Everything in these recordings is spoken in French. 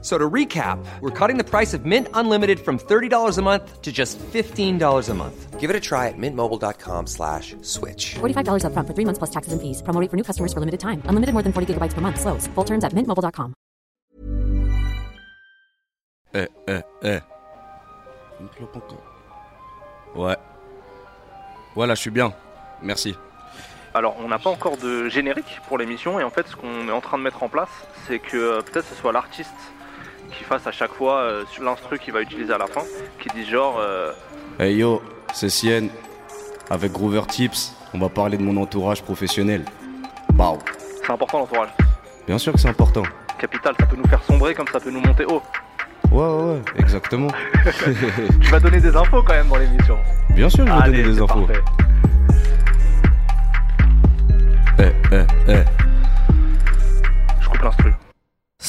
So to recap, we're cutting the price of Mint Unlimited from $30 a month to just $15 a month. Give it a try at mintmobile.com slash switch. $45 upfront for three months plus taxes and fees. Promo rate for new customers for limited time. Unlimited more than 40 gigabytes per month. Slows. Full terms at mintmobile.com. Eh, eh, eh. Une clope encore. Ouais. Voilà, je suis bien. Merci. Alors, on n'a pas encore de générique pour l'émission, et en fait, ce qu'on est en train de mettre en place, c'est que euh, peut-être ce soit l'artiste fasse à chaque fois euh, l'instru qu'il va utiliser à la fin, qui dit genre. euh, Hey yo, c'est Sien. Avec Groover Tips, on va parler de mon entourage professionnel. Bah, c'est important l'entourage. bien sûr que c'est important. Capital, ça peut nous faire sombrer comme ça peut nous monter haut. Ouais, ouais, ouais, exactement. Tu vas donner des infos quand même dans l'émission. bien sûr, je vais Allez, donner des infos. parfait. Eh, eh, eh. Je coupe l'instru.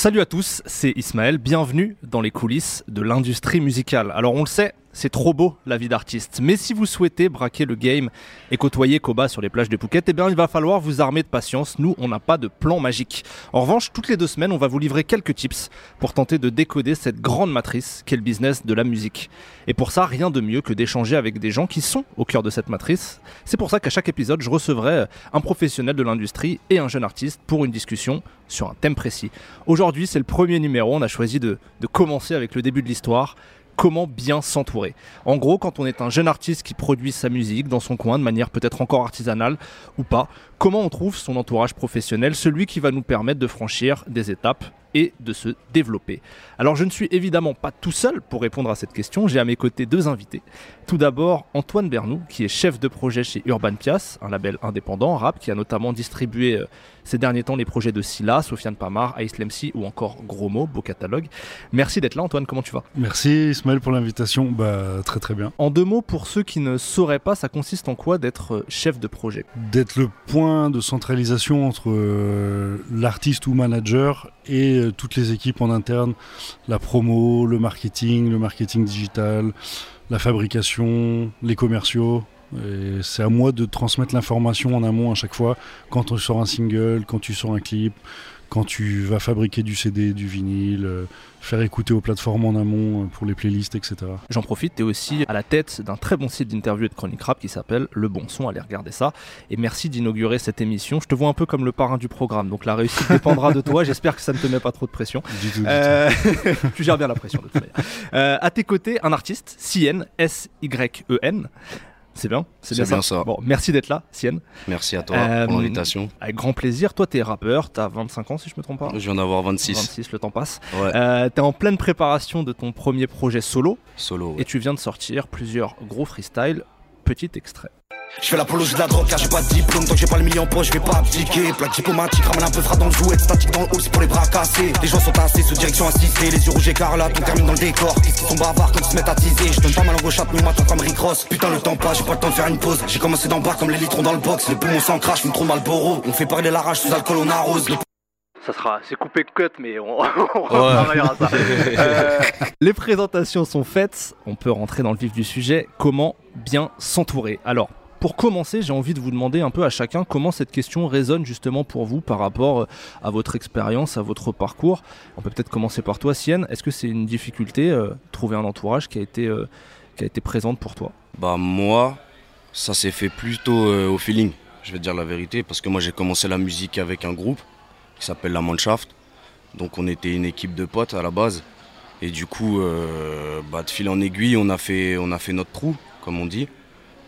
Salut à tous, c'est Ismaël, bienvenue dans les coulisses de l'industrie musicale. Alors on le sait, c'est trop beau la vie d'artiste, mais si vous souhaitez braquer le game et côtoyer Koba sur les plages de Phuket, eh bien il va falloir vous armer de patience, nous on n'a pas de plan magique. En revanche, toutes les deux semaines, on va vous livrer quelques tips pour tenter de décoder cette grande matrice qu'est le business de la musique. Et pour ça, rien de mieux que d'échanger avec des gens qui sont au cœur de cette matrice. C'est pour ça qu'à chaque épisode, je recevrai un professionnel de l'industrie et un jeune artiste pour une discussion sur un thème précis. Aujourd'hui, c'est le premier numéro. On a choisi de, de commencer avec le début de l'histoire. Comment bien s'entourer En gros, quand on est un jeune artiste qui produit sa musique dans son coin de manière peut-être encore artisanale ou pas, comment on trouve son entourage professionnel, celui qui va nous permettre de franchir des étapes et de se développer. Alors je ne suis évidemment pas tout seul pour répondre à cette question, j'ai à mes côtés deux invités. Tout d'abord Antoine Bernou, qui est chef de projet chez Urban Pias, un label indépendant rap qui a notamment distribué euh, ces derniers temps les projets de Silla, Sofiane Pamar, Ice Lemsi ou encore Gros Mot, beau catalogue. Merci d'être là Antoine, comment tu vas? Merci Ismaël pour l'invitation. Bah, très très bien. En deux mots, pour ceux qui ne sauraient pas, ça consiste en quoi d'être euh, chef de projet? D'être le point de centralisation entre euh, l'artiste ou manager et euh, toutes les équipes en interne, la promo, le marketing, le marketing digital, la fabrication, les commerciaux. C'est à moi de transmettre l'information en amont à chaque fois, quand tu sors un single, quand tu sors un clip, quand tu vas fabriquer du CD, du vinyle, euh, faire écouter aux plateformes en amont euh, pour les playlists, etc. J'en profite, tu es aussi à la tête d'un très bon site d'interview et de chronique rap qui s'appelle Le Bon Son, allez regarder ça. Et merci d'inaugurer cette émission. Je te vois un peu comme le parrain du programme, donc la réussite dépendra de toi. J'espère que ça ne te met pas trop de pression. Du tout, du tout. Euh, tu gères bien la pression de toute manière. Euh, à tes côtés, un artiste, Sien, S-Y-E-N. C'est bien C'est bien, ça. Bon, merci d'être là, Sien. Merci à toi Euh, pour l'invitation. Avec grand plaisir. Toi, t'es rappeur, t'as 25 ans si je me trompe pas. Je viens d'avoir 26. 26, le temps passe. Ouais, Euh, t'es en pleine préparation de ton premier projet solo solo. ouais. et tu viens de sortir plusieurs gros freestyles. Petit extrait. Je fais l'apologie de la drogue car j'ai pas de diplôme. Tant que j'ai pas le million poche je vais pas abdiquer. Plaque diplomatique ramène un peu fera dans le jouet. Statique dans le haut c'est pour les bras cassés. Les gens sont tassés sous direction assistée. Les yeux rouges écarlates on termine dans le décor. Qu'est-ce qu'ils sont bavards quand ils se mettent à teaser Je donne pas ma langue au mais m'attends comme Rick Ross. Putain le temps passe j'ai pas le temps de faire une pause. J'ai commencé d'en bas comme les litrons dans le box. Les poumons s'en crachent me trop mal boro On fait parler la rage sous alcool on arrose. Les Ça sera, c'est coupé cut, mais on, on retravaillera ça. Euh, Les présentations sont faites, on peut rentrer dans le vif du sujet. Comment bien s'entourer? Alors, pour commencer, j'ai envie de vous demander un peu à chacun comment cette question résonne justement pour vous par rapport euh, à votre expérience, à votre parcours. On peut peut-être commencer par toi, Sienne. Est-ce que c'est une difficulté, euh, trouver un entourage qui a été, euh, qui a été présente pour toi? Bah moi, ça s'est fait plutôt euh, au feeling, je vais te dire la vérité, parce que moi j'ai commencé la musique avec un groupe qui s'appelle la Mannschaft. Donc on était une équipe de potes à la base. Et du coup, euh, bah, de fil en aiguille, on a fait, notre trou, comme on dit.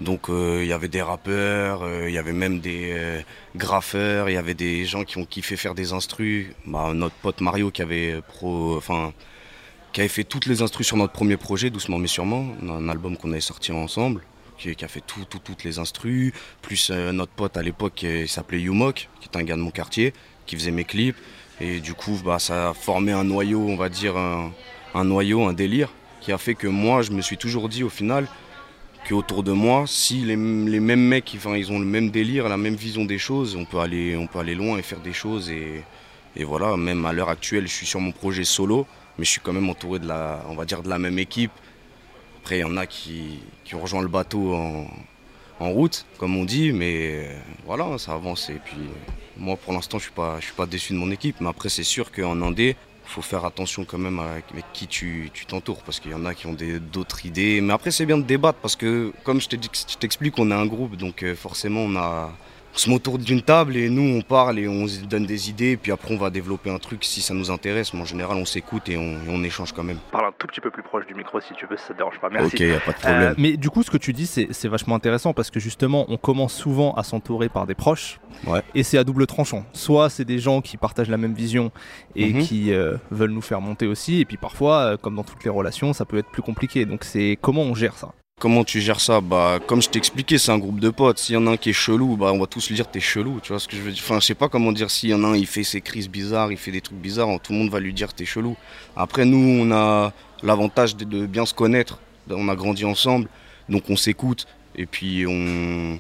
Donc euh, il y avait des rappeurs, euh, il y avait même des graffeurs, il y avait des gens qui ont kiffé faire des instrus. Bah, notre pote Mario qui avait pro, qui avait fait toutes les instrus sur notre premier projet, doucement mais sûrement, un album qu'on avait sorti ensemble, qui, a fait tout, tout- toutes les instrus, plus notre pote à l'époque qui s'appelait Yumok, qui est un gars de mon quartier, qui faisait mes clips. Et du coup, bah, ça a formé un noyau, on va dire, un, un noyau, un délire, qui a fait que moi, je me suis toujours dit au final, que autour de moi, si les, les mêmes mecs, ils ont le même délire, la même vision des choses, on peut aller, on peut aller loin et faire des choses et, Et voilà, même à l'heure actuelle, je suis sur mon projet solo, mais je suis quand même entouré de la, on va dire, de la même équipe. Après, il y en a qui, qui ont rejoint le bateau en, en route, comme on dit, mais euh, voilà, ça avance. Et puis, moi, pour l'instant, je suis, suis pas déçu de mon équipe, mais après, c'est sûr qu'en Indé, il faut faire attention quand même avec, qui tu t'entoures, parce qu'il y en a qui ont d'autres idées. Mais après, c'est bien de débattre, parce que, comme je t'explique, on est un groupe, donc euh, forcément, on a on se met autour d'une table et nous on parle et on se donne des idées, puis après on va développer un truc si ça nous intéresse. Mais en général, on s'écoute et on, échange quand même. Parle un tout petit peu plus proche du micro si tu veux, ça te dérange pas. Merci. Ok, y a pas de problème. Euh, mais du coup, ce que tu dis, c'est vachement intéressant parce que justement, on commence souvent à s'entourer par des proches ouais. et c'est à double tranchant. Soit c'est des gens qui partagent la même vision et mhm. qui euh, veulent nous faire monter aussi, et puis parfois, euh, comme dans toutes les relations, ça peut être plus compliqué. Donc c'est comment on gère ça? Comment tu gères ça Bah comme je t'expliquais, c'est un groupe de potes. S'il y en a un qui est chelou, bah on va tous lui dire t'es chelou, tu vois ce que je veux dire Enfin, sais pas comment dire s'il y en a un il fait ses crises bizarres, il fait des trucs bizarres, tout le monde va lui dire t'es chelou. Après nous, on a l'avantage de, bien se connaître. On a grandi ensemble, donc on s'écoute et puis on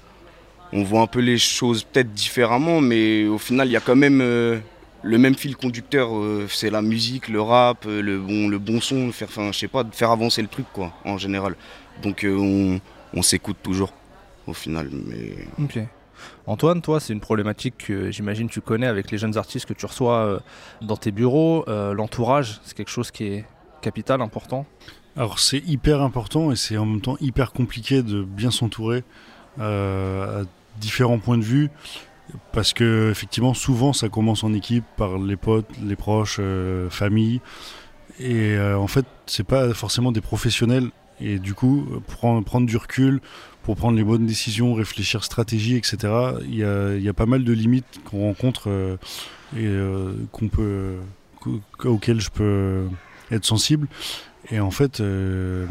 on voit un peu les choses peut-être différemment, mais au final, il y a quand même euh, le même fil conducteur, euh, c'est la musique, le rap, euh, le bon, son, faire, enfin, je sais pas, faire avancer le truc, en général. Donc euh, on, s'écoute toujours au final. Mais... Ok. Antoine, toi, c'est une problématique que j'imagine tu connais avec les jeunes artistes que tu reçois euh, dans tes bureaux. Euh, l'entourage, c'est quelque chose qui est capital, important? Alors c'est hyper important et c'est en même temps hyper compliqué de bien s'entourer à différents points de vue. Parce que effectivement, souvent, ça commence en équipe par les potes, les proches, famille, et en fait, c'est pas forcément des professionnels et du coup, prendre, prendre du recul pour prendre les bonnes décisions, réfléchir stratégie, etc. Il y a, pas mal de limites qu'on rencontre euh, et euh, qu'on peut, auxquelles je peux être sensible. Et en fait, euh,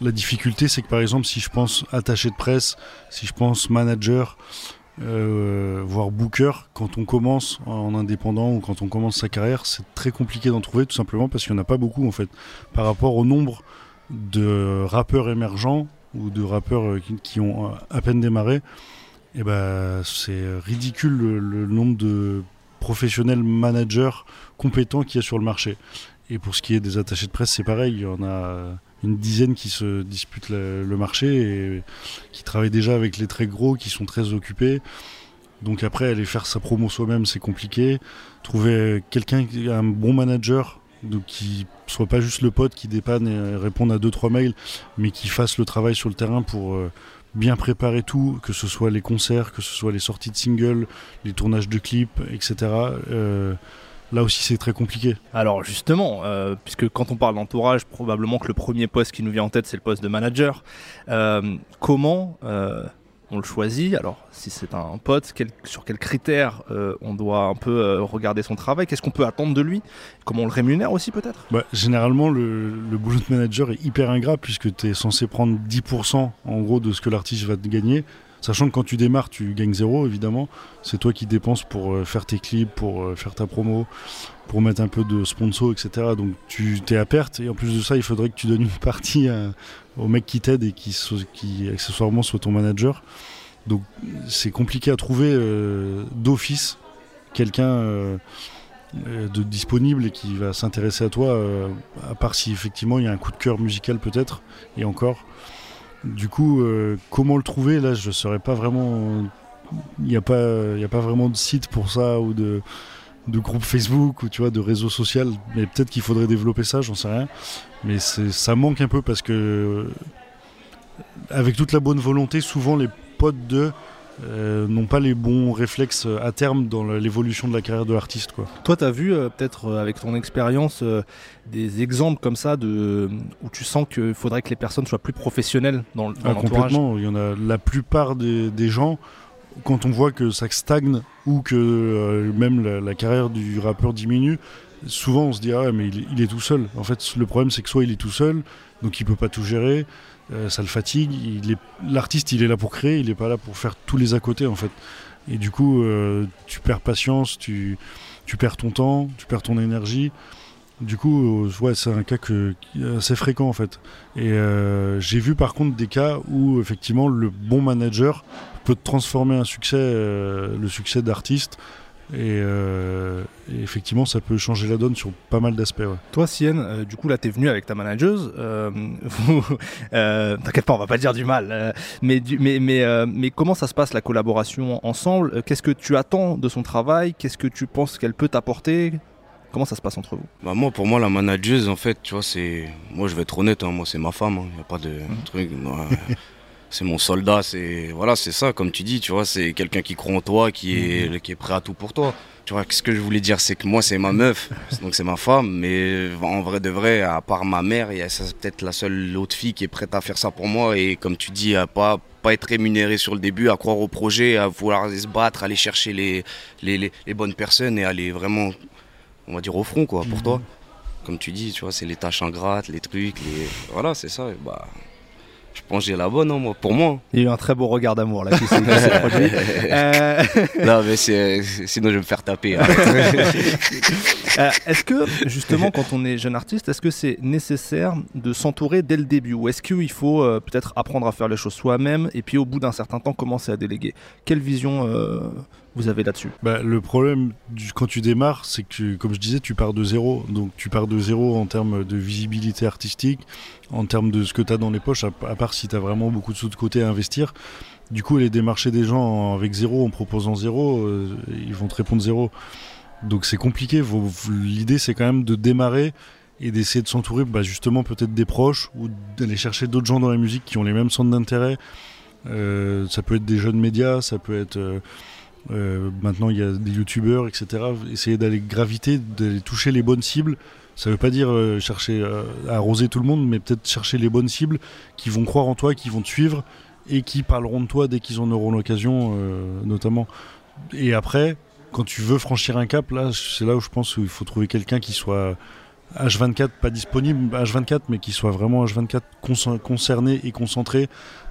la difficulté, c'est que par exemple, si je pense attaché de presse, si je pense manager, voire booker, quand on commence en indépendant ou quand on commence sa carrière, c'est très compliqué d'en trouver tout simplement parce qu'il n'y en a pas beaucoup en fait. Par rapport au nombre de rappeurs émergents ou de rappeurs euh, qui, ont euh, à peine démarré, et eh ben, c'est ridicule le, nombre de professionnels managers compétents qu'il y a sur le marché. Et pour ce qui est des attachés de presse, c'est pareil, il y en a une dizaine qui se disputent le, marché et qui travaillent déjà avec les très gros, qui sont très occupés. Donc après, aller faire sa promo soi-même, c'est compliqué. Trouver quelqu'un, un bon manager donc qui soit pas juste le pote qui dépanne et réponde à deux trois mails, mais qui fasse le travail sur le terrain pour euh, bien préparer tout, que ce soit les concerts, que ce soit les sorties de singles, les tournages de clips, etc. Euh, là aussi c'est très compliqué. Alors justement, euh, puisque quand on parle d'entourage, probablement que le premier poste qui nous vient en tête c'est le poste de manager. comment on le choisit. Alors, si c'est un pote, sur quels critères euh, on doit un peu euh, regarder son travail? Qu'est-ce qu'on peut attendre de lui? Comment on le rémunère aussi, peut-être? Bah, Généralement, le, le manager est hyper ingrat puisque tu es censé prendre 10% en gros de ce que l'artiste va te gagner. Sachant que quand tu démarres, tu gagnes zéro, évidemment. C'est toi qui dépenses pour euh, faire tes clips, pour faire ta promo, pour mettre un peu de sponsor, etc. Donc tu es à perte. Et en plus de ça, il faudrait que tu donnes une partie au mec qui t'aide et qui, accessoirement soit ton manager. Donc c'est compliqué à trouver euh, d'office quelqu'un euh, euh, de disponible et qui va s'intéresser à toi, à part si effectivement il y a un coup de cœur musical peut-être, et encore. Du coup, comment le trouver? Là, je ne saurais pas vraiment. Il n'y a, pas, a pas vraiment de site pour ça ou de, de groupe Facebook ou tu vois de réseau social mais peut-être qu'il faudrait développer ça j'en sais rien mais ça manque un peu parce que avec toute la bonne volonté souvent les potes de euh, n'ont pas les bons réflexes à terme dans l'évolution de la carrière de l'artiste. Quoi. Toi, tu as vu, euh, peut-être euh, avec ton expérience, des exemples comme ça de, où tu sens qu'il faudrait que les personnes soient plus professionnelles dans, dans ah, Complètement. Il y en a la plupart des, des gens quand on voit que ça stagne ou que même la, carrière du rappeur diminue, souvent on se dit ah mais il, est tout seul. En fait le problème c'est que soit il est tout seul, donc il peut pas tout gérer, euh, ça le fatigue. L'artiste il est là pour créer, il est pas là pour faire tous les à côté en fait. Et du coup euh, tu perds patience, tu, perds ton temps, tu perds ton énergie. Du coup, ouais, c'est un cas que, assez fréquent en fait. Et j'ai vu par contre des cas où effectivement le bon manager peut transformer un succès, euh, le succès d'artiste Et, euh, et effectivement, ça peut changer la donne sur pas mal d'aspects. ouais. Toi, Sienne, euh, du coup, là, t'es venu avec ta manageuse. euh, euh, T'inquiète pas, on va pas dire du mal. euh, mais, du- mais, mais, euh, mais comment ça se passe la collaboration ensemble? Qu'est-ce que tu attends de son travail? Qu'est-ce que tu penses qu'elle peut t'apporter? Comment ça se passe entre vous? Bah moi, pour moi, la manageuse, en fait, tu vois, c'est... Moi, je vais être honnête, hein, moi, c'est ma femme, il n'y a pas de truc... moi, c'est mon soldat, c'est... Voilà, c'est ça, comme tu dis, tu vois, c'est quelqu'un qui croit en toi, qui est, qui est prêt à tout pour toi. Tu vois, ce que je voulais dire, c'est que moi, c'est ma meuf, donc c'est ma femme, mais en vrai de vrai, à part ma mère, c'est peut-être la seule autre fille qui est prête à faire ça pour moi, et comme tu dis, à pas pas être rémunéré sur le début, à croire au projet, à vouloir aller se battre, aller chercher les, les, les- les bonnes personnes et aller vraiment, on va dire, au front, quoi, pour toi comme tu dis, tu vois, c'est les tâches ingrates, les trucs, les... Voilà, c'est ça. et Bah, j'ai la bonne, hein, moi, pour moi. Il y a eu un très beau regard d'amour là qui s'est produit. Euh, non, mais c'est... sinon je vais me faire taper. arrête. Euh, est-ce que, justement, quand on est jeune artiste, est-ce que c'est nécessaire de s'entourer dès le début? Ou est-ce qu'il faut euh, peut-être apprendre à faire les choses soi-même et puis au bout d'un certain temps commencer à déléguer? Quelle vision euh, vous avez là-dessus? Bah, le problème quand tu démarres, c'est que, comme je disais, tu pars de zéro. Donc tu pars de zéro en termes de visibilité artistique, en termes de ce que tu as dans les poches, à, part si tu as vraiment beaucoup de sous de côté à investir. Du coup, aller démarcher des gens en- avec zéro, en proposant zéro, euh, ils vont te répondre zéro. Donc c'est compliqué. L'idée, c'est quand même de démarrer et d'essayer de s'entourer bah, justement peut-être des proches ou d'aller chercher d'autres gens dans la musique qui ont les mêmes centres d'intérêt. Euh, ça peut être des jeunes médias, ça peut être... euh, euh, maintenant, il y a des youtubeurs, etc. Essayer d'aller graviter, d'aller toucher les bonnes cibles. Ça veut pas dire euh, chercher euh, à arroser tout le monde, mais peut-être chercher les bonnes cibles qui vont croire en toi, qui vont te suivre et qui parleront de toi dès qu'ils en auront l'occasion, notamment. Et après, quand tu veux franchir un cap, là, c'est là où je pense qu'il faut trouver quelqu'un qui soit H24, pas disponible H24, mais qui soit vraiment H24 con- concerné et concentré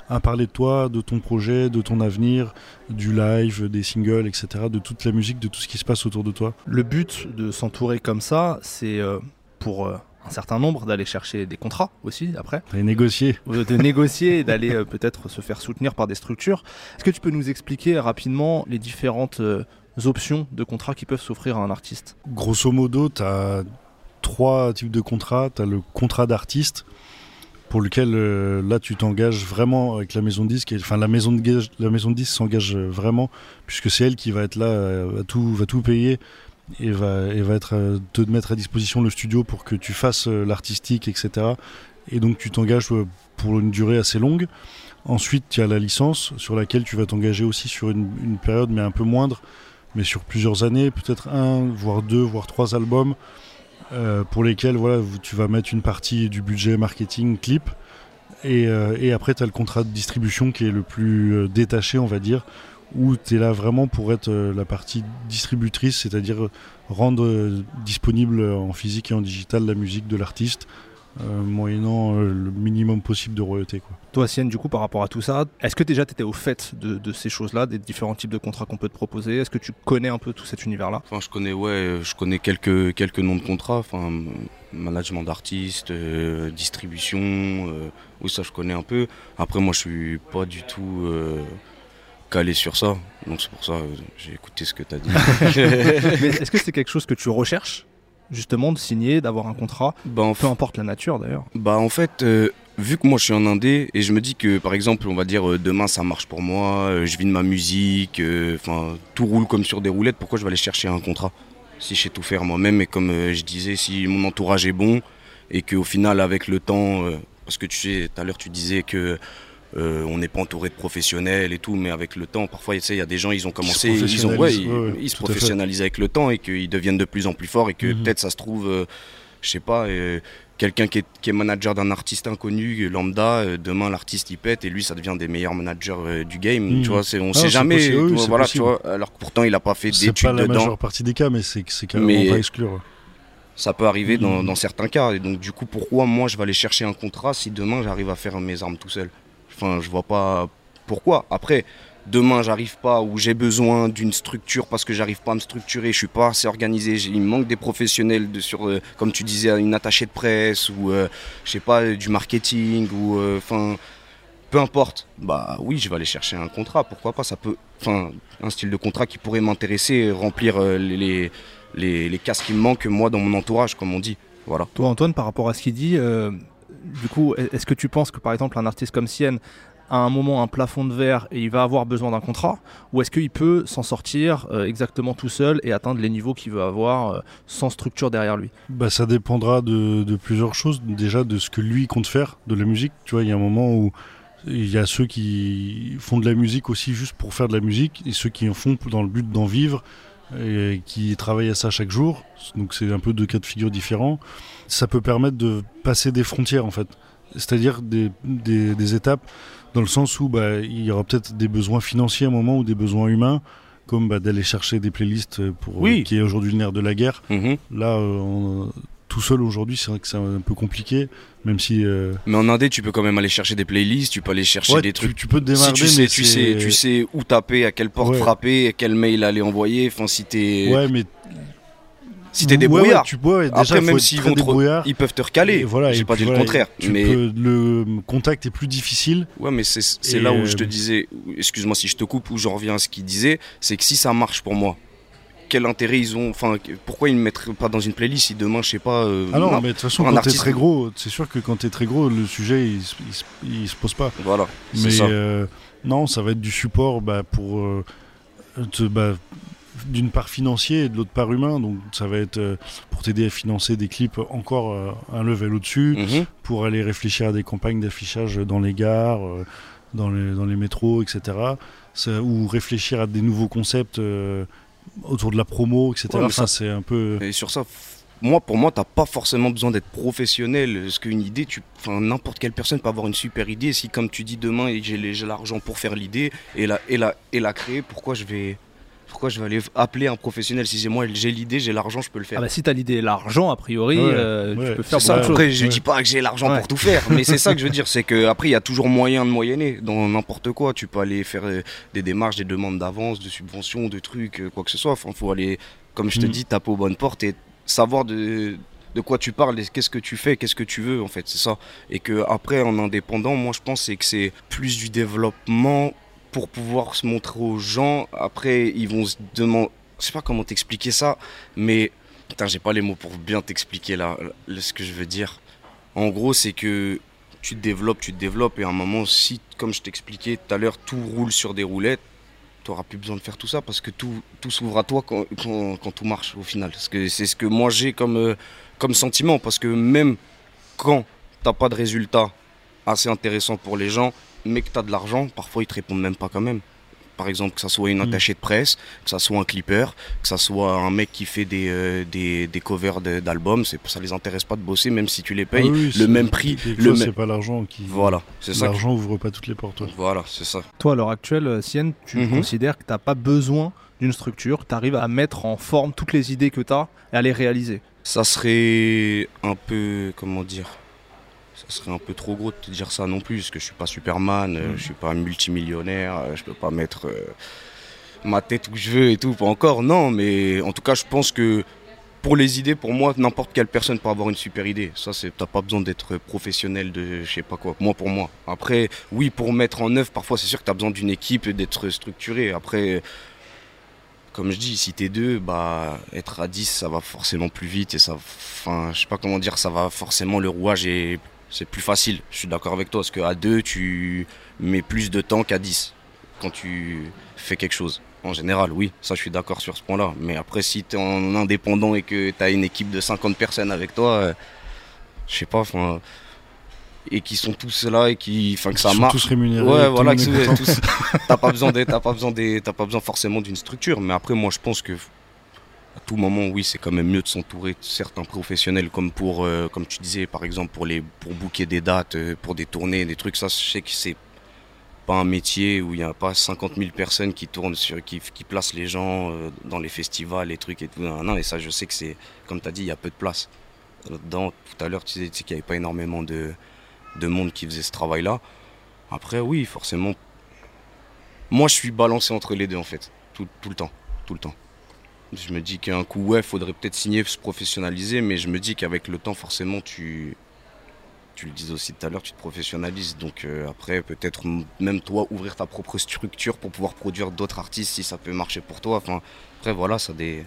à parler de toi, de ton projet, de ton avenir, du live, des singles, etc., de toute la musique, de tout ce qui se passe autour de toi. Le but de s'entourer comme ça, c'est euh, pour euh, un certain nombre d'aller chercher des contrats aussi après, Et négocier. de négocier et d'aller euh, peut-être se faire soutenir par des structures. Est-ce que tu peux nous expliquer rapidement les différentes options de contrats qui peuvent s'offrir à un artiste? Grosso modo, tu as trois types de contrats. Tu as le contrat d'artiste, pour lequel euh, là tu t'engages vraiment avec la maison de disque. Enfin, la maison de, la maison disque s'engage euh, vraiment, puisque c'est elle qui va être là, euh, va, tout, va tout payer et va, et va être, te mettre à disposition le studio pour que tu fasses l'artistique, etc. Et donc tu t'engages pour une durée assez longue. Ensuite, tu as la licence sur laquelle tu vas t'engager aussi sur une, une période, mais un peu moindre, mais sur plusieurs années, peut-être un, voire deux, voire trois albums, euh, pour lesquels voilà, tu vas mettre une partie du budget marketing, clip, et, euh, et après tu as le contrat de distribution qui est le plus euh, détaché, on va dire, où tu es là vraiment pour être euh, la partie distributrice, c'est-à-dire rendre disponible en physique et en digital la musique de l'artiste, euh, moyennant euh, le minimum possible de royauté. Quoi. Toi, Sienne, du coup, par rapport à tout ça, est-ce que déjà tu étais au fait de, de ces choses-là, des différents types de contrats qu'on peut te proposer? Est-ce que tu connais un peu tout cet univers-là? Enfin, je connais, ouais, je connais quelques, quelques noms de contrats, enfin, management d'artistes, euh, distribution, euh, oui, ça je connais un peu. Après, moi, je suis pas du tout euh, calé sur ça, donc c'est pour ça euh, j'ai écouté ce que tu as dit. Mais est-ce que c'est quelque chose que tu recherches? Justement de signer, d'avoir un contrat, bah, en peu importe la nature d'ailleurs. Bah en fait, euh, vu que moi je suis en indé et je me dis que par exemple, on va dire euh, demain ça marche pour moi, euh, je vis de ma musique, enfin tout roule comme sur des roulettes, pourquoi je vais aller chercher un contrat si je sais tout faire moi-même et comme je disais, si mon entourage est bon et qu'au final avec le temps, parce que tu sais, tout à l'heure tu disais que euh, on n'est pas entouré de professionnels et tout, mais avec le temps, parfois il y a des gens, ils ont commencé, ils, ont, ouais, ils, ouais, ouais, ils se professionnalisent avec le temps et qu'ils deviennent de plus en plus forts et que Mhm. peut-être ça se trouve, euh, je sais pas, euh, quelqu'un qui est, qui est manager d'un artiste inconnu, lambda, euh, demain l'artiste il pète et lui ça devient des meilleurs managers du game. Mhm. Tu vois, c'est, on Ah, sait c'est jamais. possible, oui, tu vois, c'est voilà, possible. tu vois, alors que pourtant il a pas fait C'est d'études pas la dedans. majeure partie des cas, mais c'est c'est carrément Mais- pas exclure. Ça peut arriver dans, Mhm. dans certains cas. Et donc du coup, pourquoi moi je vais aller chercher un contrat si demain j'arrive à faire mes armes tout seul? Enfin, je vois pas pourquoi. Après, demain j'arrive pas ou j'ai besoin d'une structure parce que j'arrive pas à me structurer, je suis pas assez organisé, il me manque des professionnels de, sur, euh, comme tu disais, une attachée de presse ou euh, je sais pas, du marketing ou euh, enfin. peu importe, bah oui, je vais aller chercher un contrat, pourquoi pas, ça peut enfin, un style de contrat qui pourrait m'intéresser, remplir les, les, cases qui me manquent, moi, dans mon entourage, comme on dit. Voilà. Toi, Antoine, par rapport à ce qu'il dit, du coup, est-ce que tu penses que par exemple un artiste comme Sienne a un moment un plafond de verre et il va avoir besoin d'un contrat? Ou est-ce qu'il peut s'en sortir euh, exactement tout seul et atteindre les niveaux qu'il veut avoir euh, sans structure derrière lui? Bah, ça dépendra de, de plusieurs choses. Déjà, de ce que lui compte faire de la musique. Tu vois, il y a un moment où il y a ceux qui font de la musique aussi juste pour faire de la musique et ceux qui en font dans le but d'en vivre et qui travaillent à ça chaque jour. Donc c'est un peu deux cas de figure différents. Ça peut permettre de passer des frontières en fait, c'est-à-dire des, des, des étapes dans le sens où bah, il y aura peut-être des besoins financiers à un moment ou des besoins humains, comme bah, d'aller chercher des playlists pour Oui. qui est aujourd'hui le nerf de la guerre. Mhm. Là, euh, tout seul aujourd'hui, c'est vrai que c'est un peu compliqué, même si euh, Mais en indé, tu peux quand même aller chercher des playlists, tu peux aller chercher ouais, des trucs. tu peux te Si démarrer, tu sais, mais tu sais, tu sais où taper, à quelle porte Ouais. frapper, à quel mail aller envoyer. Enfin, si t'es, Ouais, mais si t'es Ouais, débrouillard. ouais, tu peux, ouais, déjà, Après, même s'ils vont débrouillard. ils peuvent te recaler. Et voilà, J'ai pas dit le contraire, mais peux- le contact est plus difficile. ouais, mais c'est là où je te euh, disais, excuse-moi si je te coupe, où j'en reviens à ce qu'il disait, c'est que si ça marche pour moi, quel intérêt ils ont, enfin, pourquoi ils me mettraient pas dans une playlist si demain, je sais pas. euh, Ah non, non, mais de toute façon, quand t'es artiste- très gros, c'est sûr que quand t'es très gros, le sujet il, il se- il se pose pas. Voilà, Mais ça. euh, non, ça va être du support bah, pour euh, bah, d'une part financier et de l'autre part humain. Donc ça va être euh, pour t'aider à financer des clips encore un level au-dessus, Mhm. pour aller réfléchir à des campagnes d'affichage dans les gares, dans, les, dans les métros, etc. Ça- ou réfléchir à des nouveaux concepts autour de la promo, etc. Ouais, enfin, c'est un peu. Et sur ça, moi, pour moi, t'as pas forcément besoin d'être professionnel. Parce qu'une idée, tu, enfin, n'importe quelle personne peut avoir une super idée. Si, comme tu dis, demain, j'ai l'argent pour faire l'idée et la, et la, et la créer, pourquoi je vais, pourquoi je vais aller appeler un professionnel Si c'est moi, j'ai l'idée, j'ai l'argent, je peux le faire. Ah bah si t'as l'idée et l'argent, a priori, Ouais, euh, ouais. tu peux faire ça. Après, je Ouais. dis pas que j'ai l'argent Ouais. pour tout faire, mais c'est ça que je veux dire, c'est que après il y a toujours moyen de moyenner dans n'importe quoi. Tu peux aller faire euh, des démarches, des demandes d'avance, de subventions, de trucs, euh, quoi que ce soit. Enfin, faut aller, comme je te Mm. dis, taper aux bonnes portes et savoir de de quoi tu parles, et qu'est-ce que tu fais, qu'est-ce que tu veux en fait, c'est ça. Et que après en indépendant, moi je pense c'est que c'est plus du développement pour pouvoir se montrer aux gens. Après ils vont se demander, je sais pas comment t'expliquer ça, mais Putain, j'ai pas les mots pour bien t'expliquer là, ce que je veux dire. En gros, c'est que tu te développes, tu te développes, et à un moment, si, comme je t'expliquais tout à l'heure, tout roule sur des roulettes, tu n'auras plus besoin de faire tout ça parce que tout, tout s'ouvre à toi quand, quand- quand tout marche au final. Parce que c'est ce que moi j'ai comme, euh, comme sentiment. Parce que même quand t'as pas de résultat assez intéressant pour les gens, mais que tu as de l'argent, parfois ils te répondent même pas quand même. Par exemple, que ça soit une Mm. attachée de presse, que ça soit un clipper, que ça soit un mec qui fait des, euh, des, des covers de- d'albums, c'est- ça les intéresse pas de bosser, même si tu les payes Ah oui, le même prix. Le c'est pas l'argent qui. Voilà, c'est ça. que- L'argent ouvre pas toutes les portes. ouais. Voilà, c'est ça. Toi, à l'heure actuelle, euh, Sienne, tu Mhm. considères que t'as pas besoin d'une structure, que tu arrives à mettre en forme toutes les idées que tu as et à les réaliser. Ça serait un peu, comment dire, ça serait un peu trop gros de te dire ça non plus, parce que je suis pas Superman, Mhm. je suis pas multimillionnaire, euh, je peux pas mettre euh, ma tête où je veux et tout, pas encore, non, mais en tout cas, je pense que pour les idées, pour moi, n'importe quelle personne peut avoir une super idée. Ça, c'est, t'as pas besoin d'être professionnel de, je sais pas quoi. Moi, pour moi. Après, oui, pour mettre en œuvre, parfois, c'est sûr que t'as besoin d'une équipe d'être structuré. Après, comme je dis, si t'es deux, bah, être à 10, ça va forcément plus vite et ça, enfin, je sais pas comment dire, ça va forcément, le rouage est, c'est plus facile. Je suis d'accord avec toi, parce qu'à deux, tu mets plus de temps qu'à 10 quand tu fais quelque chose. En général, oui, ça je suis d'accord sur ce point-là. Mais après, si tu es en indépendant et que tu as une équipe de 50 personnes avec toi, euh, je sais pas, enfin, et qui sont tous là et qui, enfin, que ça Ils sont marche. tous rémunérés. Ouais, voilà, t'as pas besoin d'être- t'as pas besoin des, t'as pas besoin forcément d'une structure. Mais après, moi, je pense que à tout moment, oui, c'est quand même mieux de s'entourer de certains professionnels, comme pour, euh, tu disais, par exemple, pour les, pour booker des dates, euh, pour des tournées, des trucs. Ça, je sais que c'est pas un métier où il n'y a pas 50 000 personnes qui tournent sur, qui, placent les gens euh, dans les festivals, les trucs et tout. Non, non, et ça, je sais que c'est, comme tu as dit, il y a peu de place. Là-dedans, tout à l'heure, tu disais qu'il n'y avait pas énormément de, de monde qui faisait ce travail-là. Après, oui, forcément. Moi, je suis balancé entre les deux, en fait. Tout le temps. Tout le temps. Je me dis qu'un coup, ouais, faudrait peut-être signer, se professionnaliser, mais je me dis qu'avec le temps, forcément, tu, tu le disais aussi tout à l'heure, tu te professionnalises. Donc euh, après, peut-être même toi, ouvrir ta propre structure pour pouvoir produire d'autres artistes si ça peut marcher pour toi. Enfin, après, voilà, ça, dé-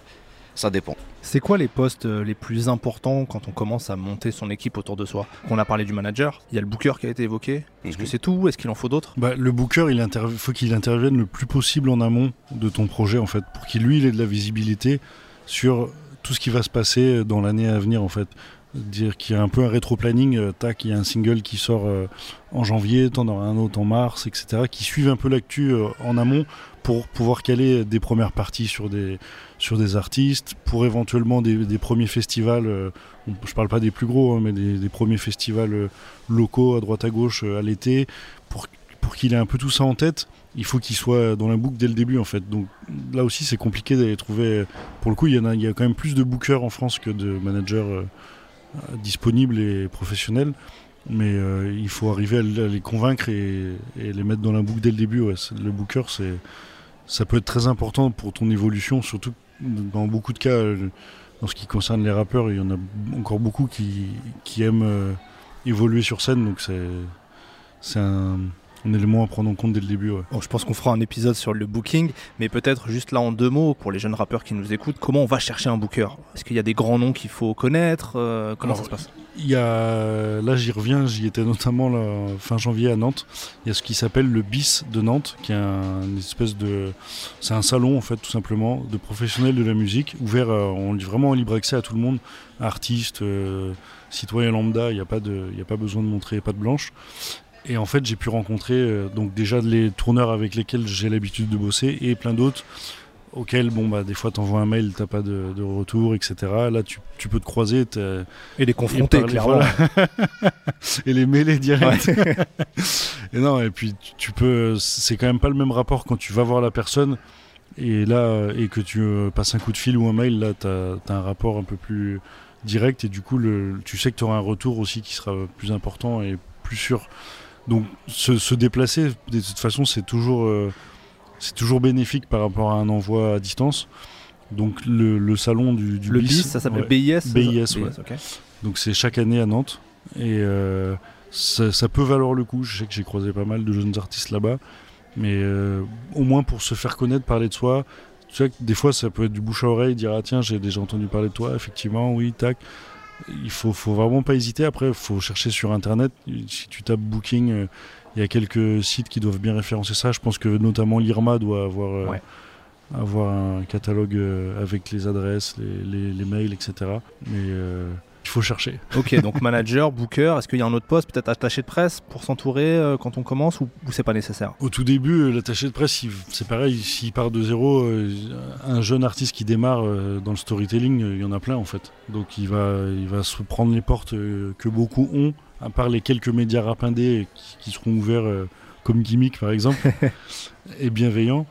ça dépend. C'est quoi les postes euh, les plus importants quand on commence à monter son équipe autour de soi? On a parlé du manager, il y a le booker qui a été évoqué. Est-ce que Mhm. c'est tout Est-ce qu'il en faut d'autres? Bah, le booker, il interv- faut qu'il intervienne le plus possible en amont de ton projet, en fait, pour qu'il lui il ait de la visibilité sur tout ce qui va se passer dans l'année à venir, en fait. Dire qu'il y a un peu un rétro-planning, euh, tac, il y a un single qui sort euh, en janvier, t'en auras un autre en mars, etc., qui suivent un peu l'actu euh, en amont pour pouvoir caler des premières parties sur des, sur des artistes, pour éventuellement des, premiers festivals, euh, je parle pas des plus gros, hein, mais des, premiers festivals euh, locaux à droite à gauche euh, à l'été, pour, pour qu'il ait un peu tout ça en tête, il faut qu'il soit dans la boucle dès le début en fait. Donc là aussi c'est compliqué d'aller trouver. Pour le coup, il y, a, quand même plus de bookers en France que de managers euh, disponibles et professionnels. Mais il faut arriver à, les convaincre et, les mettre dans la boucle dès le début. Le booker, c'est, ça peut être très important pour ton évolution, surtout dans beaucoup de cas, euh, en ce qui concerne les rappeurs, il y en a encore beaucoup qui, qui aiment euh, évoluer sur scène. Donc c'est un, un élément à prendre en compte dès le début. ouais. Bon, je pense qu'on fera un épisode sur le booking, mais peut-être juste là en deux mots pour les jeunes rappeurs qui nous écoutent, comment on va chercher un booker? Est-ce qu'il y a des grands noms qu'il faut connaître? Euh, Comment Alors, ça se passe? Il y a, là j'y reviens, j'y étais notamment là, fin janvier à Nantes. Il y a ce qui s'appelle le BIS de Nantes, qui est un une espèce de, c'est un salon en fait tout simplement de professionnels de la musique, ouvert, euh, on dit vraiment en libre accès à tout le monde, artistes, euh, citoyens lambda. Il n'y a pas de, il y a pas besoin de montrer pas de blanche. Et en fait j'ai pu rencontrer euh, donc déjà les tourneurs avec lesquels j'ai l'habitude de bosser et plein d'autres auxquels bon bah des fois t'envoies un mail t'as pas de, de retour etc là tu, tu peux te croiser Et les confronter, parler, clairement. voilà. et les mêler direct. et non, et puis tu- tu peux, c'est quand même pas le même rapport quand tu vas voir la personne et là et que tu euh, passes un coup de fil ou un mail. Là, t'as as un rapport un peu plus direct et du coup, le, tu sais que tu auras un retour aussi qui sera plus important et plus sûr. Donc, se, se déplacer, de toute façon, c'est toujours, euh, c'est toujours bénéfique par rapport à un envoi à distance. Donc, le, le salon du, du Le BIS, BIS, ça s'appelle ouais. BIS BIS, ouais. ok. Donc c'est chaque année à Nantes. Et euh, ça, ça peut valoir le coup. Je sais que j'ai croisé pas mal de jeunes artistes là-bas. Mais euh, au moins pour se faire connaître, parler de soi. Tu sais que des fois ça peut être du bouche à oreille, dire ah tiens j'ai déjà entendu parler de toi, effectivement, oui, tac. Il faut, faut vraiment pas hésiter. Après, il faut chercher sur internet. Si tu tapes Booking, euh, il y a quelques sites qui doivent bien référencer ça. Je pense que notamment l'IRMA doit avoir, euh, Ouais. avoir un catalogue euh, avec les adresses, les, les- les mails, etc. Mais il faut chercher. Ok, donc manager, booker, est-ce qu'il y a un autre poste, peut-être attaché de presse pour s'entourer euh, quand on commence ou, ou c'est pas nécessaire? Au tout début, euh, l'attaché de presse, c'est pareil, s'il part de zéro, euh, un jeune artiste qui démarre euh, dans le storytelling, il y en a plein en fait. Donc il va, il va se prendre les portes que beaucoup ont, à part les quelques médias rap indés qui, qui seront ouverts comme gimmick par exemple, et bienveillants.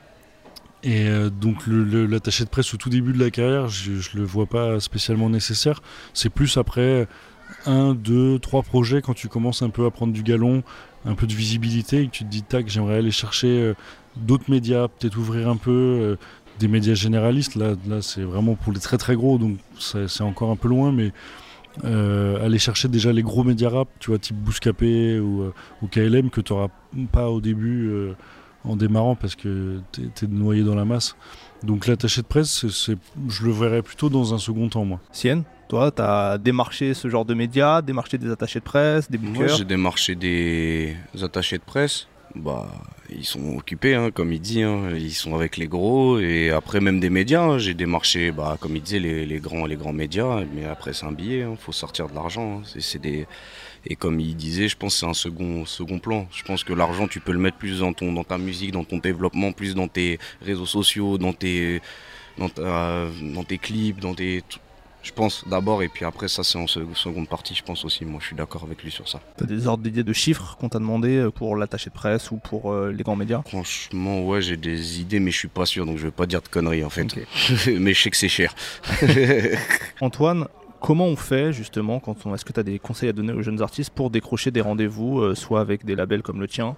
Et euh, donc l'attaché de presse au tout début de la carrière, je, je le vois pas spécialement nécessaire. C'est plus après un, deux, trois projets quand tu commences un peu à prendre du galon, un peu de visibilité et que tu te dis tac, j'aimerais aller chercher euh, d'autres médias, peut-être ouvrir un peu euh, des médias généralistes. Là, là c'est vraiment pour les très très gros, donc c'est encore un peu loin, mais aller chercher déjà les gros médias rap, tu vois, type Bouscapé ou, KLM que tu n'auras pas au début en démarrant parce que tu es, noyé dans la masse. Donc l'attaché de presse, c'est- je le verrais plutôt dans un second temps, moi. Sien, toi, t'as démarché ce genre de médias, démarché des attachés de presse, des Moi, bookers j'ai démarché des attachés de presse. Bah, ils sont occupés, hein, comme il dit. hein. Ils sont avec les gros. Et après, même des médias. hein. J'ai démarché, bah, comme il disait, les, les grands, les grands médias. Mais après, c'est un billet. Il faut sortir de l'argent. hein. C'est- des... Et comme il disait, je pense que c'est un second, second plan. Je pense que l'argent, tu peux le mettre plus dans, ton, dans ta musique, dans ton développement, plus dans tes réseaux sociaux, dans tes, dans dans tes clips, dans tes... Je pense d'abord, et puis après, ça, c'est en se- seconde partie, je pense aussi. Moi, je suis d'accord avec lui sur ça. T'as des ordres d'idées de chiffres qu'on t'a demandé euh, pour l'attaché de presse ou pour euh, les grands médias? Franchement, ouais, j'ai des idées, mais je suis pas sûr, donc je vais pas dire de conneries en fait. Mais je sais que c'est cher. Antoine, comment on fait justement quand on... Est-ce que tu as des conseils à donner aux jeunes artistes pour décrocher des rendez-vous, euh, soit avec des labels comme le tien,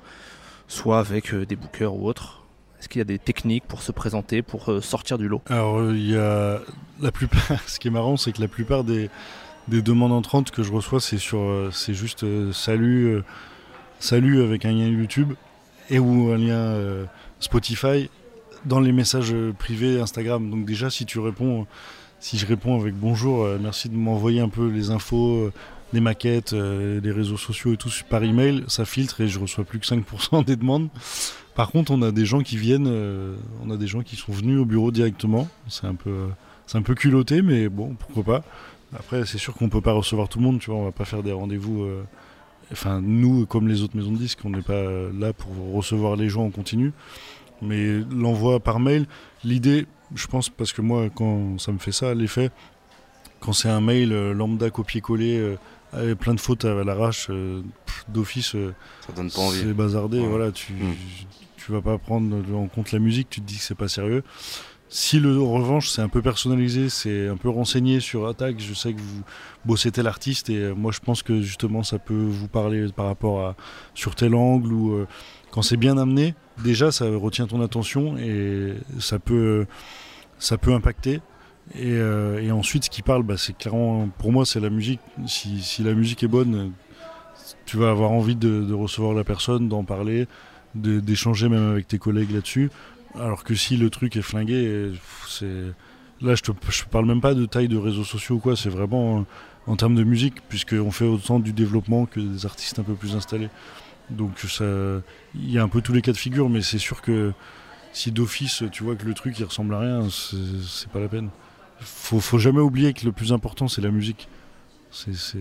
soit avec euh, des bookers ou autres? Est-ce qu'il y a des techniques pour se présenter, pour euh, sortir du lot? Alors, euh, il y a la plupart. Ce qui est marrant, c'est que la plupart des, des demandes entrantes que je reçois, c'est sur, euh, c'est juste salut, salut avec un lien YouTube et ou un lien Spotify dans les messages privés Instagram. Donc déjà, si tu réponds, si je réponds avec bonjour, merci de m'envoyer un peu les infos, des maquettes, euh, des réseaux sociaux et tout par email, ça filtre et je reçois plus que 5% des demandes. Par contre, on a des gens qui viennent, euh, on a des gens qui sont venus au bureau directement. C'est un peu, un peu culotté, mais bon, pourquoi pas. Après, c'est sûr qu'on peut pas recevoir tout le monde, tu vois. On va pas faire des rendez-vous. euh, Enfin, nous, comme les autres maisons de disques, on n'est pas euh, là pour recevoir les gens en continu. Mais l'envoi par mail, l'idée, je pense, parce que moi, quand ça me fait ça, l'effet, quand c'est un mail lambda copier-coller, avec plein de fautes à l'arrache, euh, d'office, euh, Ça donne pas envie. c'est bazardé. Ouais. Voilà, tu, Mm. tu vas pas prendre en compte la musique, tu te dis que c'est pas sérieux. Si le, en revanche c'est un peu personnalisé, c'est un peu renseigné sur Attaque, je sais que vous bossez tel artiste et euh, moi je pense que justement ça peut vous parler par rapport à sur tel angle ou euh, quand c'est bien amené, déjà ça retient ton attention et ça peut ça peut impacter. Et, euh, et ensuite, ce qui parle, bah, c'est clairement, pour moi, c'est la musique. Si, la musique est bonne, tu vas avoir envie de, recevoir la personne, d'en parler, d'échanger même avec tes collègues là-dessus. Alors que si le truc est flingué, c'est là, je te, parle même pas de taille de réseaux sociaux ou quoi. C'est vraiment en termes de musique, puisqu'on fait autant du développement que des artistes un peu plus installés. Donc il y a un peu tous les cas de figure, mais c'est sûr que si d'office tu vois que le truc il ressemble à rien, c'est pas la peine. Faut, faut jamais oublier que le plus important c'est la musique. C'est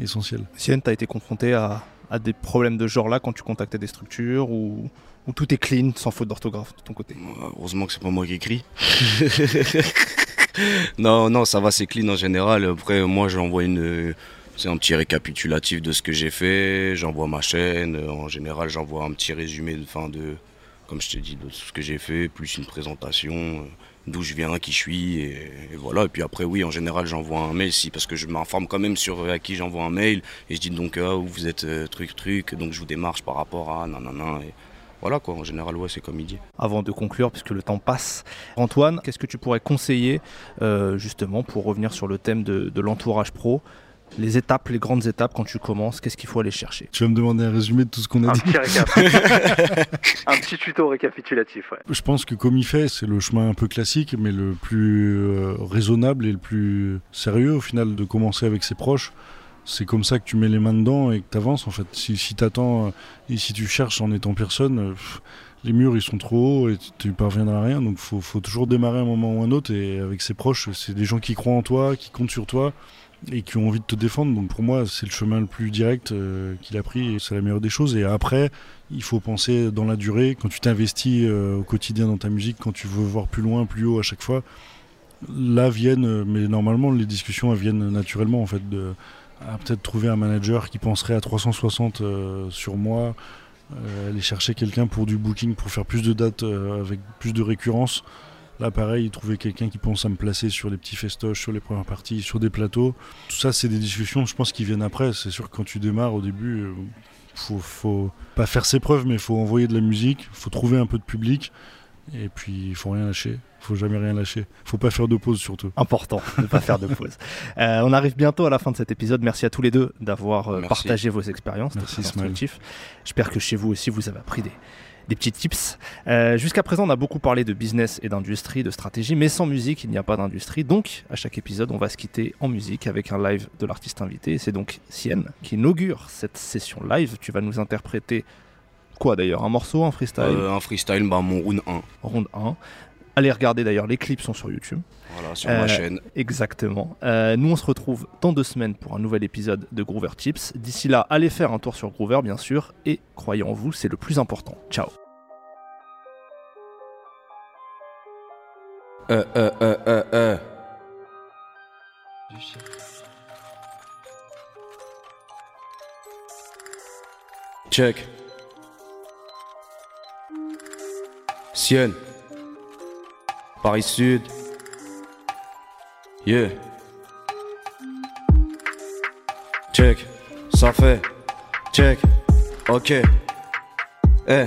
essentiel. Sienne, tu as été confronté à, à des problèmes de ce genre-là quand tu contactais des structures ou, ou tout est clean, sans faute d'orthographe de ton côté? Heureusement que c'est pas moi qui écris. non, non, ça va, c'est clean en général. Après, moi, j'envoie une. C'est un petit récapitulatif de ce que j'ai fait. J'envoie ma chaîne. En général, j'envoie un petit résumé de fin de. Comme je t'ai dit, de tout ce que j'ai fait, plus une présentation, euh, d'où je viens, qui je suis, et, voilà. Et puis après, oui, en général, j'envoie un mail, si, parce que je m'informe quand même sur euh, à qui j'envoie un mail, et je dis donc, ah, vous êtes euh, truc, truc, donc je vous démarche par rapport à nanana, et voilà quoi, en général, ouais, c'est comme il dit. Avant de conclure, puisque le temps passe, Antoine, qu'est-ce que tu pourrais conseiller justement pour revenir sur le thème de l'entourage pro les étapes, les grandes étapes quand tu commences, qu'est-ce qu'il faut aller chercher? Tu vas me demander un résumé de tout ce qu'on a Un dit. petit récap. un petit tuto récapitulatif, ouais. Je pense que comme il fait, c'est le chemin un peu classique, mais le plus euh, raisonnable et le plus sérieux au final de commencer avec ses proches. C'est comme ça que tu mets les mains dedans et que tu avances en fait. Si, si tu attends et si tu cherches en étant personne, euh, pff, les murs ils sont trop hauts et tu- parviendras à rien. Donc faut, faut toujours démarrer un moment ou un autre et avec ses proches, c'est des gens qui croient en toi, qui comptent sur toi et qui ont envie de te défendre. Donc pour moi, c'est le chemin le plus direct euh, qu'il a pris et c'est la meilleure des choses. Et après, il faut penser dans la durée. Quand tu t'investis euh, au quotidien dans ta musique, quand tu veux voir plus loin, plus haut à chaque fois, là viennent, euh, mais normalement les discussions viennent naturellement en fait. De, peut-être trouver un manager qui penserait à 360 euh, sur moi, aller chercher quelqu'un pour du booking, pour faire plus de dates avec plus de récurrence. Là, pareil, trouver quelqu'un qui pense à me placer sur les petits festoches, sur les premières parties, sur des plateaux. Tout ça, c'est des discussions, je pense, qui viennent après. C'est sûr que quand tu démarres au début, euh, faut, faut pas faire ses preuves, mais faut envoyer de la musique, faut trouver un peu de public, et puis il faut rien lâcher. Faut jamais rien lâcher. Faut pas faire de pause surtout. Important de ne pas faire de pause. Euh, on arrive bientôt à la fin de cet épisode. Merci à tous les deux d'avoir euh, partagé vos expériences. Merci. J'espère que chez vous aussi, vous avez appris des, des petits tips. Euh, Jusqu'à présent, on a beaucoup parlé de business et d'industrie, de stratégie, mais sans musique, il n'y a pas d'industrie. Donc, à chaque épisode, on va se quitter en musique avec un live de l'artiste invité. C'est donc Sienne qui inaugure cette session live. Tu vas nous interpréter quoi d'ailleurs? Un morceau, un freestyle? Euh, un freestyle, bah, mon round 1. Ronde 1. Allez regarder d'ailleurs, les clips sont sur YouTube. Voilà, sur Euh, ma chaîne. Exactement. Euh, nous, on se retrouve dans deux semaines pour un nouvel épisode de Groover Tips. D'ici là, allez faire un tour sur Groover, bien sûr. Et croyez en vous, c'est le plus important. Ciao. Euh, euh, euh, euh, euh. Check. Sienne. Paris Sud. Yeah. Check. Ça fait. Check. Ok. Eh.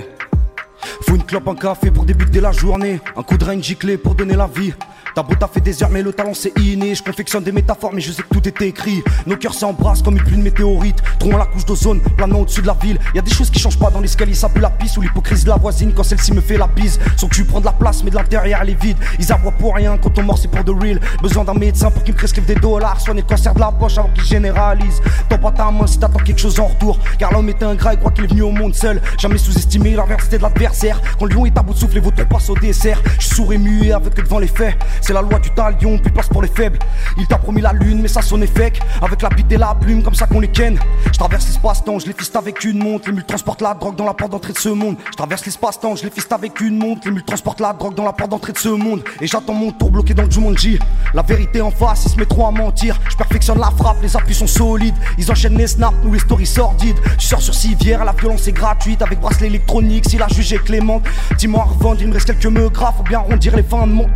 Faut une clope, un café pour débuter la journée. Un coup de rein giclé pour donner la vie. T'as beau fait des heures, mais le talent c'est inné. Je confectionne des métaphores, mais je sais que tout est écrit. Nos cœurs s'embrassent comme une pluie de météorites. Trouvons la couche d'ozone, planant au-dessus de la ville. Y a des choses qui changent pas dans l'escalier, ça pue la pisse ou l'hypocrisie de la voisine quand celle-ci me fait la bise. Son cul prend de la place, mais de l'intérieur elle est vide. Ils aboient pour rien quand on mort, c'est pour de real. Besoin d'un médecin pour qu'il me prescrive des dollars. Soigner le cancer de la poche avant qu'il généralise. T'en pas ta main si t'attends quelque chose en retour. Car l'homme est ingrat et croit qu'il est venu au monde seul. Jamais sous-estimer l'adversité de l'adversaire. Quand le lion est à bout de souffle, les vautours passent au dessert. Je et muet avec devant les faits. C'est la loi du talion, plus place pour les faibles. Il t'a promis la lune, mais ça sonne fake. Avec la bite et la plume, comme ça qu'on les ken. Je traverse l'espace-temps, je les fiste avec une montre. Les mules transportent la drogue dans la porte d'entrée de ce monde. Je traverse l'espace-temps, je les fiste avec une montre. Les mules transportent la drogue dans la porte d'entrée de ce monde. Et j'attends mon tour bloqué dans le Jumanji. La vérité en face, ils se mettent trop à mentir. Je perfectionne la frappe, les appuis sont solides. Ils enchaînent les snaps, nous les stories sordides. Tu sors sur civière, la violence est gratuite. Avec bracelet électronique, si la juge est clémente. Dis-moi à il me reste quelques me graphes. Faut bien arrondir les fins de mon.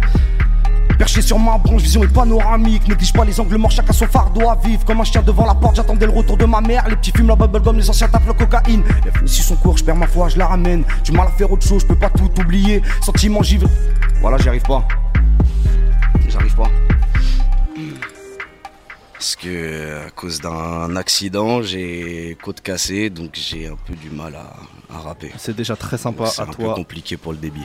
Perché sur ma branche, vision est panoramique. Néglige pas les angles morts, chacun son fardeau à vivre. Comme un chien devant la porte, j'attendais le retour de ma mère. Les petits fument la bubblegum, les anciens tapent la cocaïne. Si son cours, je perds ma foi, je la ramène. Du mal à faire autre chose, je peux pas tout oublier. Sentiment, j'y vais. Voilà, j'y arrive pas. J'arrive pas. Parce que à cause d'un accident, j'ai côte cassée, donc j'ai un peu du mal à, à rapper. C'est déjà très sympa C'est à un peu toi. compliqué pour le débit.